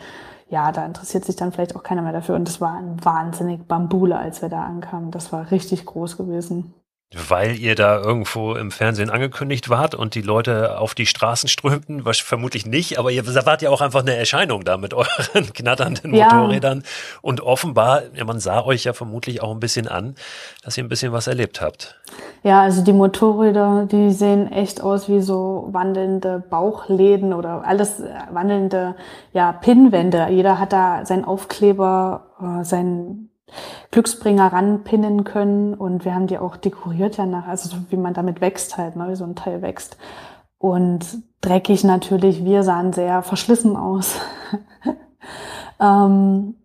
ja, da interessiert sich dann vielleicht auch keiner mehr dafür. Und das war ein wahnsinnig Bambule, als wir da ankamen. Das war richtig groß gewesen. Weil ihr da irgendwo im Fernsehen angekündigt wart und die Leute auf die Straßen strömten? Was vermutlich nicht, aber ihr wart ja auch einfach eine Erscheinung da mit euren knatternden ja. Motorrädern. Und offenbar, ja, man sah euch ja vermutlich auch ein bisschen an, dass ihr ein bisschen was erlebt habt. Ja, also die Motorräder, die sehen echt aus wie so wandelnde Bauchläden oder alles äh, wandelnde ja, Pinnwände. Jeder hat da seinen Aufkleber, äh, seinen Glücksbringer ranpinnen können und wir haben die auch dekoriert ja nach, also so wie man damit wächst halt, ne, wie so ein Teil wächst. Und dreckig natürlich, wir sahen sehr verschlissen aus. ähm,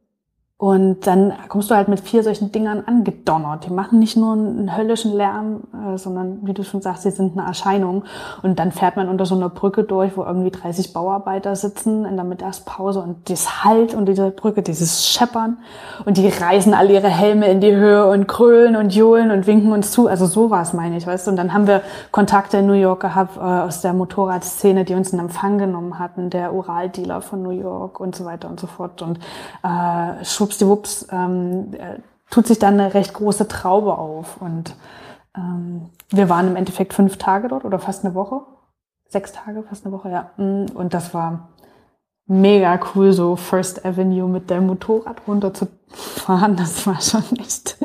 und dann kommst du halt mit vier solchen Dingern angedonnert. Die machen nicht nur einen höllischen Lärm, äh, sondern wie du schon sagst, sie sind eine Erscheinung. Und dann fährt man unter so einer Brücke durch, wo irgendwie 30 Bauarbeiter sitzen in der Mittagspause und das Halt und diese Brücke, dieses Scheppern. Und die reißen alle ihre Helme in die Höhe und krölen und johlen und winken uns zu. Also sowas meine ich, weißt du. Und dann haben wir Kontakte in New York gehabt äh, aus der Motorradszene, die uns in Empfang genommen hatten, der Uraldealer von New York und so weiter und so fort. Und äh, schwuppsdiwupps ähm, äh, tut sich dann eine recht große Traube auf. Und ähm, wir waren im Endeffekt fünf Tage dort oder fast eine Woche. Sechs Tage, fast eine Woche, ja. Mm, und das war mega cool, so First Avenue mit dem Motorrad runterzufahren. Das war schon echt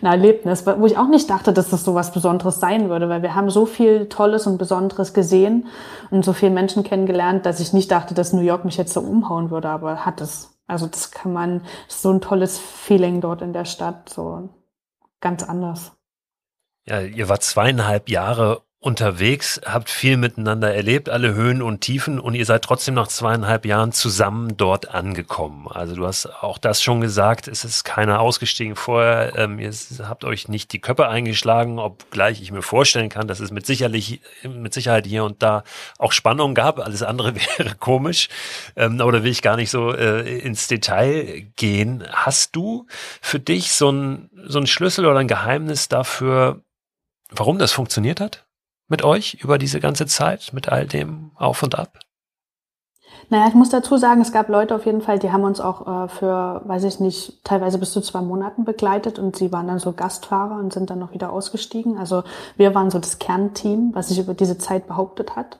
ein Erlebnis, wo ich auch nicht dachte, dass das so was Besonderes sein würde, weil wir haben so viel Tolles und Besonderes gesehen und so viele Menschen kennengelernt, dass ich nicht dachte, dass New York mich jetzt so umhauen würde, aber hat es. Also das kann man, das so ein tolles Feeling dort in der Stadt, so ganz anders. Ja, ihr wart zweieinhalb Jahre unterwegs, habt viel miteinander erlebt, alle Höhen und Tiefen und ihr seid trotzdem nach zweieinhalb Jahren zusammen dort angekommen. Also du hast auch das schon gesagt, es ist keiner ausgestiegen vorher, ähm, ihr habt euch nicht die Köpfe eingeschlagen, obgleich ich mir vorstellen kann, dass es mit, sicherlich, mit Sicherheit hier und da auch Spannung gab, alles andere wäre komisch, ähm, aber da will ich gar nicht so äh, ins Detail gehen. Hast du für dich so ein, so ein Schlüssel oder ein Geheimnis dafür, warum das funktioniert hat? Mit euch über diese ganze Zeit, mit all dem Auf und Ab? Naja, ich muss dazu sagen, es gab Leute auf jeden Fall, die haben uns auch äh, für, weiß ich nicht, teilweise bis zu zwei Monaten begleitet und sie waren dann so Gastfahrer und sind dann noch wieder ausgestiegen. Also wir waren so das Kernteam, was sich über diese Zeit behauptet hat.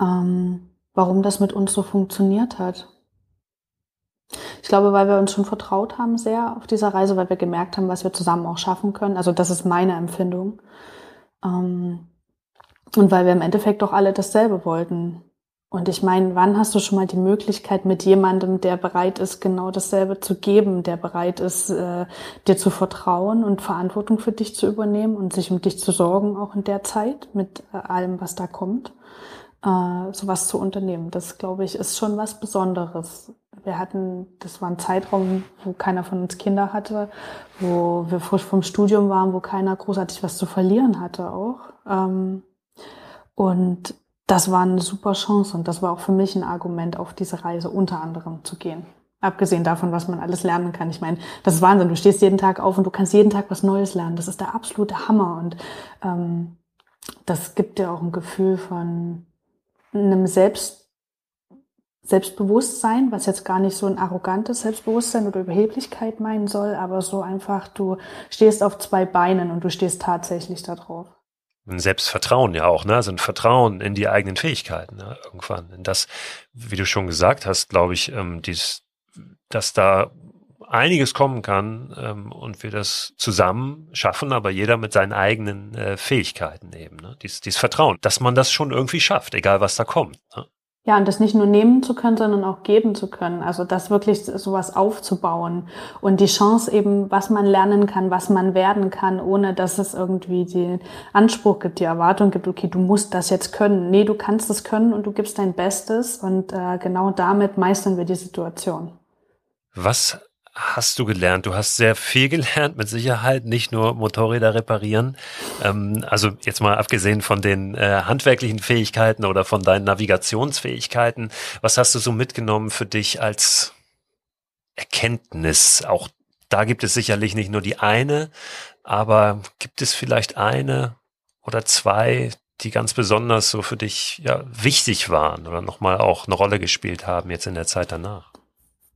Ähm, warum das mit uns so funktioniert hat. Ich glaube, weil wir uns schon vertraut haben sehr auf dieser Reise, weil wir gemerkt haben, was wir zusammen auch schaffen können. Also das ist meine Empfindung. Ähm, und weil wir im Endeffekt doch alle dasselbe wollten. Und ich meine, wann hast du schon mal die Möglichkeit mit jemandem, der bereit ist, genau dasselbe zu geben, der bereit ist, äh, dir zu vertrauen und Verantwortung für dich zu übernehmen und sich um dich zu sorgen, auch in der Zeit mit äh, allem, was da kommt, äh, sowas zu unternehmen. Das, glaube ich, ist schon was Besonderes. Wir hatten, das war ein Zeitraum, wo keiner von uns Kinder hatte, wo wir frisch vom Studium waren, wo keiner großartig was zu verlieren hatte auch. Ähm, und das war eine super Chance und das war auch für mich ein Argument, auf diese Reise unter anderem zu gehen. Abgesehen davon, was man alles lernen kann. Ich meine, das ist Wahnsinn. Du stehst jeden Tag auf und du kannst jeden Tag was Neues lernen. Das ist der absolute Hammer. Und ähm, das gibt dir auch ein Gefühl von einem Selbst, Selbstbewusstsein, was jetzt gar nicht so ein arrogantes Selbstbewusstsein oder Überheblichkeit meinen soll, aber so einfach, du stehst auf zwei Beinen und du stehst tatsächlich da drauf ein Selbstvertrauen ja auch, ne? Also ein Vertrauen in die eigenen Fähigkeiten, ne? irgendwann. In das, wie du schon gesagt hast, glaube ich, ähm, dies, dass da einiges kommen kann ähm, und wir das zusammen schaffen, aber jeder mit seinen eigenen äh, Fähigkeiten eben. Ne? Dies, dies Vertrauen, dass man das schon irgendwie schafft, egal was da kommt. Ne? Ja, und das nicht nur nehmen zu können, sondern auch geben zu können. Also das wirklich sowas aufzubauen und die Chance eben, was man lernen kann, was man werden kann, ohne dass es irgendwie den Anspruch gibt, die Erwartung gibt, okay, du musst das jetzt können. Nee, du kannst es können und du gibst dein Bestes und äh, genau damit meistern wir die Situation. Was hast du gelernt? Du hast sehr viel gelernt, mit Sicherheit, nicht nur Motorräder reparieren. Ähm, also jetzt mal abgesehen von den äh, handwerklichen Fähigkeiten oder von deinen Navigationsfähigkeiten. Was hast du so mitgenommen für dich als Erkenntnis? Auch da gibt es sicherlich nicht nur die eine, aber gibt es vielleicht eine oder zwei, die ganz besonders so für dich ja, wichtig waren oder nochmal auch eine Rolle gespielt haben jetzt in der Zeit danach?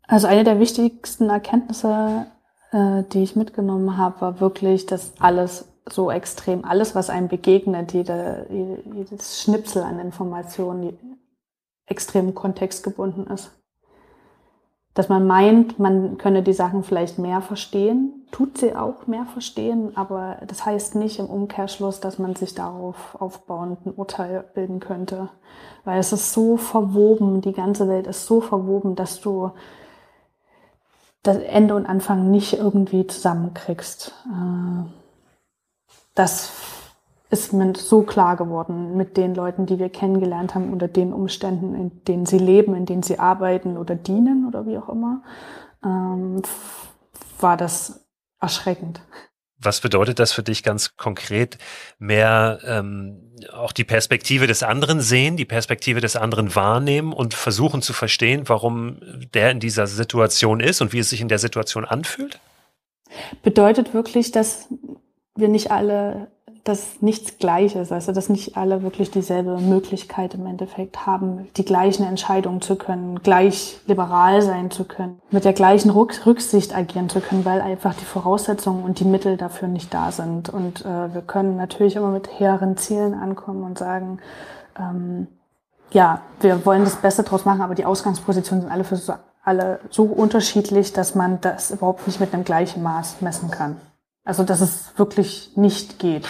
Also eine der wichtigsten Erkenntnisse, äh, die ich mitgenommen habe, war wirklich, dass alles so extrem, alles, was einem begegnet, jede, jedes Schnipsel an Informationen extrem kontextgebunden ist. Dass man meint, man könne die Sachen vielleicht mehr verstehen, tut sie auch mehr verstehen, aber das heißt nicht im Umkehrschluss, dass man sich darauf aufbauend ein Urteil bilden könnte. Weil es ist so verwoben, die ganze Welt ist so verwoben, dass du das Ende und Anfang nicht irgendwie zusammenkriegst. Äh, das ist mir so klar geworden mit den Leuten, die wir kennengelernt haben, unter den Umständen, in denen sie leben, in denen sie arbeiten oder dienen oder wie auch immer, ähm, war das erschreckend. Was bedeutet das für dich ganz konkret? Mehr ähm, auch die Perspektive des anderen sehen, die Perspektive des anderen wahrnehmen und versuchen zu verstehen, warum der in dieser Situation ist und wie es sich in der Situation anfühlt? Bedeutet wirklich, dass wir nicht alle dass nichts gleich ist, also dass nicht alle wirklich dieselbe Möglichkeit im Endeffekt haben, die gleichen Entscheidungen zu können, gleich liberal sein zu können, mit der gleichen Rücksicht agieren zu können, weil einfach die Voraussetzungen und die Mittel dafür nicht da sind. Und äh, wir können natürlich immer mit hehren Zielen ankommen und sagen, ähm, ja, wir wollen das Beste draus machen, aber die Ausgangspositionen sind alle für so, alle so unterschiedlich, dass man das überhaupt nicht mit einem gleichen Maß messen kann. Also dass es wirklich nicht geht.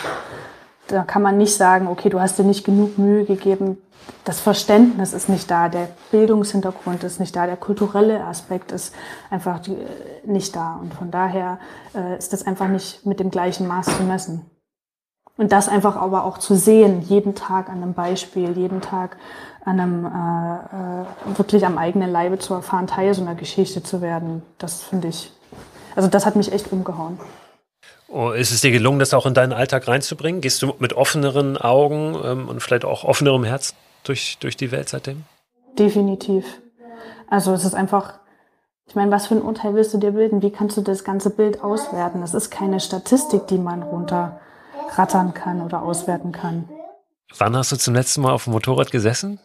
Da kann man nicht sagen, okay, du hast dir nicht genug Mühe gegeben. Das Verständnis ist nicht da, der Bildungshintergrund ist nicht da, der kulturelle Aspekt ist einfach nicht da. Und von daher äh, ist das einfach nicht mit dem gleichen Maß zu messen. Und das einfach aber auch zu sehen, jeden Tag an einem Beispiel, jeden Tag an einem äh, äh, wirklich am eigenen Leibe zu erfahren, Teil so einer Geschichte zu werden, das finde ich, also das hat mich echt umgehauen. Oh, ist es dir gelungen, das auch in deinen Alltag reinzubringen? Gehst du mit offeneren Augen ähm, und vielleicht auch offenerem Herz durch, durch die Welt seitdem? Definitiv. Also es ist einfach, ich meine, was für ein Urteil willst du dir bilden? Wie kannst du das ganze Bild auswerten? Es ist keine Statistik, die man runterrattern kann oder auswerten kann. Wann hast du zum letzten Mal auf dem Motorrad gesessen?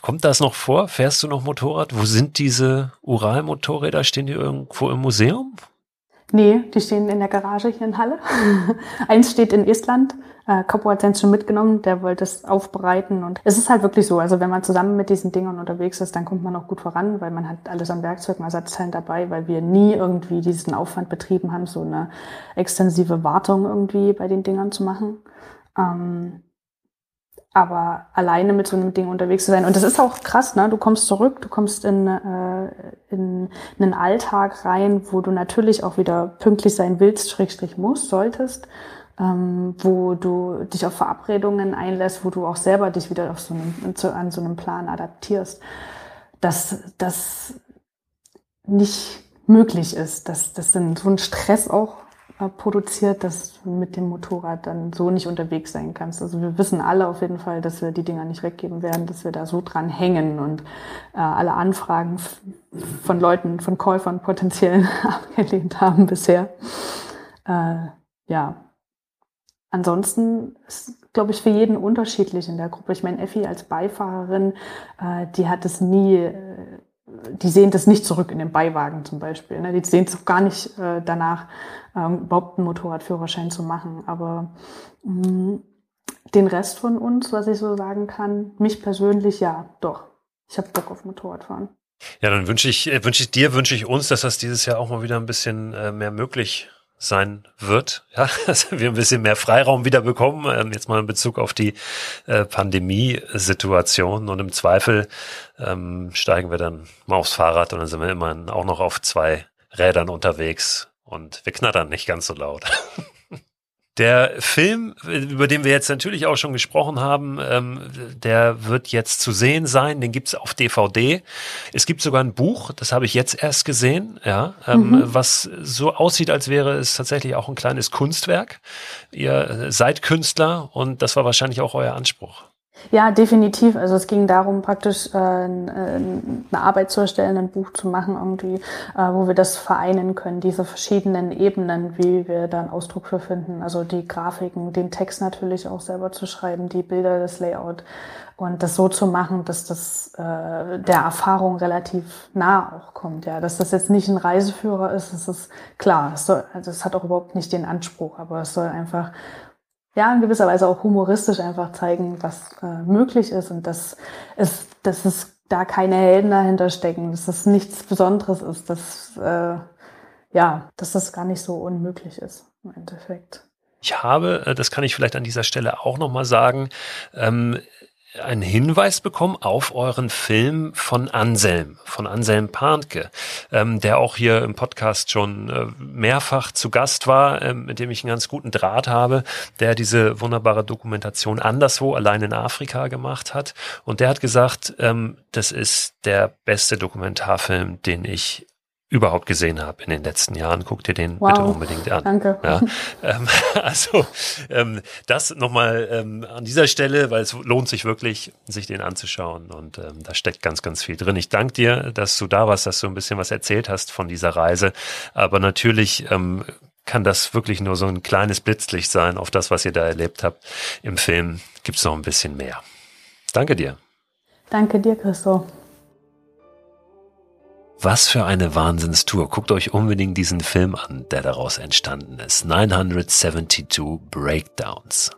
Kommt das noch vor? Fährst du noch Motorrad? Wo sind diese Ural-Motorräder? Stehen die irgendwo im Museum? Nee, die stehen in der Garage hier in Halle. Eins steht in Estland. Äh, hat es schon mitgenommen, der wollte es aufbereiten. Und es ist halt wirklich so, also wenn man zusammen mit diesen Dingern unterwegs ist, dann kommt man auch gut voran, weil man hat alles an Werkzeugen, Ersatzteilen dabei, weil wir nie irgendwie diesen Aufwand betrieben haben, so eine extensive Wartung irgendwie bei den Dingern zu machen. Ähm, aber alleine mit so einem Ding unterwegs zu sein. Und das ist auch krass, ne? Du kommst zurück, du kommst in, äh, in einen Alltag rein, wo du natürlich auch wieder pünktlich sein willst, schrägstrich musst, solltest, ähm, wo du dich auf Verabredungen einlässt, wo du auch selber dich wieder auf so einem, zu, an so einem Plan adaptierst. Dass das nicht möglich ist, dass das dann so ein Stress auch produziert, dass du mit dem Motorrad dann so nicht unterwegs sein kannst. Also wir wissen alle auf jeden Fall, dass wir die Dinger nicht weggeben werden, dass wir da so dran hängen und äh, alle Anfragen von Leuten, von Käufern potenziell abgelehnt haben bisher. Äh, ja. Ansonsten ist, glaube ich, für jeden unterschiedlich in der Gruppe. Ich meine, Effi als Beifahrerin, äh, die hat es nie äh, die sehen das nicht zurück in den Beiwagen zum Beispiel. Ne? Die sehen es auch gar nicht äh, danach, ähm, überhaupt einen Motorradführerschein zu machen. Aber mh, mm, den Rest von uns, was ich so sagen kann, mich persönlich ja, doch. Ich habe Bock auf Motorradfahren. Ja, dann wünsche ich, äh, ich dir, wünsche ich uns, dass das dieses Jahr auch mal wieder ein bisschen äh, mehr möglich sein wird, ja, dass wir ein bisschen mehr Freiraum wieder bekommen, ähm, jetzt mal in Bezug auf die äh, Pandemiesituation und im Zweifel ähm, steigen wir dann mal aufs Fahrrad und dann sind wir immerhin auch noch auf zwei Rädern unterwegs und wir knattern nicht ganz so laut. Der Film, über den wir jetzt natürlich auch schon gesprochen haben, ähm, der wird jetzt zu sehen sein. Den gibt's auf DVD. Es gibt sogar ein Buch, das habe ich jetzt erst gesehen, ja, ähm, mhm. was so aussieht, als wäre es tatsächlich auch ein kleines Kunstwerk. Ihr seid Künstler und das war wahrscheinlich auch euer Anspruch. Ja, definitiv. Also es ging darum, praktisch äh, eine Arbeit zu erstellen, ein Buch zu machen, irgendwie, äh, wo wir das vereinen können, diese verschiedenen Ebenen, wie wir dann Ausdruck für finden. Also die Grafiken, den Text natürlich auch selber zu schreiben, die Bilder, das Layout und das so zu machen, dass das äh, der Erfahrung relativ nah auch kommt. Ja, dass das jetzt nicht ein Reiseführer ist, das ist klar. Es, soll, also es hat auch überhaupt nicht den Anspruch, aber es soll einfach ja, in gewisser Weise auch humoristisch einfach zeigen, was äh, möglich ist und dass es, dass es da keine Helden dahinter stecken, dass das nichts Besonderes ist, dass, äh, ja, dass das gar nicht so unmöglich ist im Endeffekt. Ich habe, äh, das kann ich vielleicht an dieser Stelle auch nochmal sagen, ähm, einen Hinweis bekommen auf euren Film von Anselm, von Anselm Pahnke, ähm, der auch hier im Podcast schon äh, mehrfach zu Gast war, ähm, mit dem ich einen ganz guten Draht habe, der diese wunderbare Dokumentation anderswo allein in Afrika gemacht hat. Und der hat gesagt, ähm, das ist der beste Dokumentarfilm, den ich überhaupt gesehen habe in den letzten Jahren. Guck dir den wow. bitte unbedingt an. Danke. Ja, ähm, also ähm, das nochmal ähm, an dieser Stelle, weil es lohnt sich wirklich, sich den anzuschauen und ähm, da steckt ganz, ganz viel drin. Ich danke dir, dass du da warst, dass du ein bisschen was erzählt hast von dieser Reise. Aber natürlich ähm, kann das wirklich nur so ein kleines Blitzlicht sein auf das, was ihr da erlebt habt. Im Film gibt's noch ein bisschen mehr. Danke dir. Danke dir, Christo. Was für eine Wahnsinnstour. Guckt euch unbedingt diesen Film an, der daraus entstanden ist. 972 Breakdowns.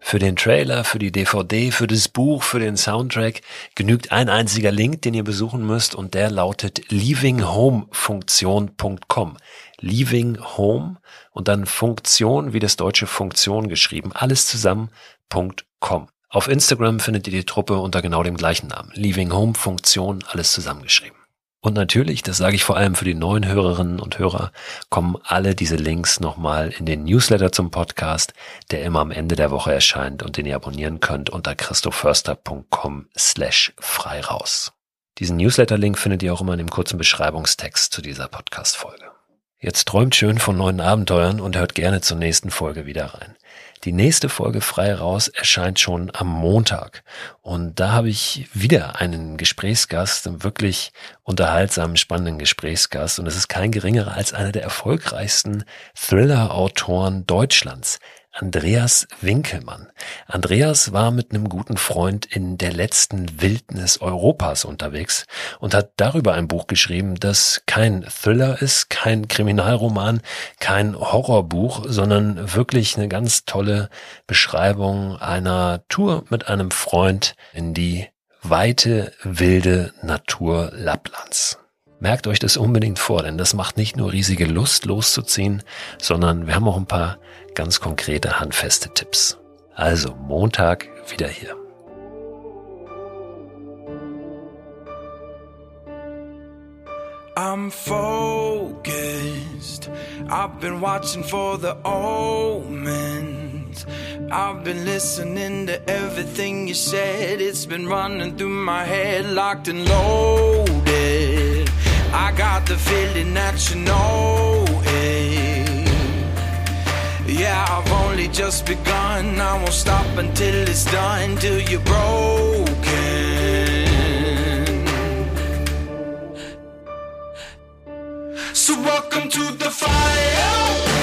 Für den Trailer, für die DVD, für das Buch, für den Soundtrack genügt ein einziger Link, den ihr besuchen müsst und der lautet leavinghomefunktion.com. Leaving Home und dann Funktion wie das deutsche Funktion geschrieben. Alles zusammen.com. Auf Instagram findet ihr die Truppe unter genau dem gleichen Namen. Leaving Home Funktion, alles zusammengeschrieben. Und natürlich, das sage ich vor allem für die neuen Hörerinnen und Hörer, kommen alle diese Links nochmal in den Newsletter zum Podcast, der immer am Ende der Woche erscheint und den ihr abonnieren könnt unter christoförster.com slash frei raus. Diesen Newsletter-Link findet ihr auch immer in dem kurzen Beschreibungstext zu dieser Podcast-Folge. Jetzt träumt schön von neuen Abenteuern und hört gerne zur nächsten Folge wieder rein. Die nächste Folge frei raus erscheint schon am Montag. Und da habe ich wieder einen Gesprächsgast, einen wirklich unterhaltsamen, spannenden Gesprächsgast. Und es ist kein geringerer als einer der erfolgreichsten Thriller-Autoren Deutschlands. Andreas Winkelmann. Andreas war mit einem guten Freund in der letzten Wildnis Europas unterwegs und hat darüber ein Buch geschrieben, das kein Thriller ist, kein Kriminalroman, kein Horrorbuch, sondern wirklich eine ganz tolle Beschreibung einer Tour mit einem Freund in die weite, wilde Natur Lapplands. Merkt euch das unbedingt vor, denn das macht nicht nur riesige Lust loszuziehen, sondern wir haben auch ein paar ganz konkrete handfeste Tipps. Also Montag wieder hier. I'm focused. I've been watching for the omens. I've been listening to everything you said. It's been running through my head, locked and loaded. I got the feeling that you know it. Yeah, I've only just begun. I won't stop until it's done, till you're broken. So, welcome to the fire.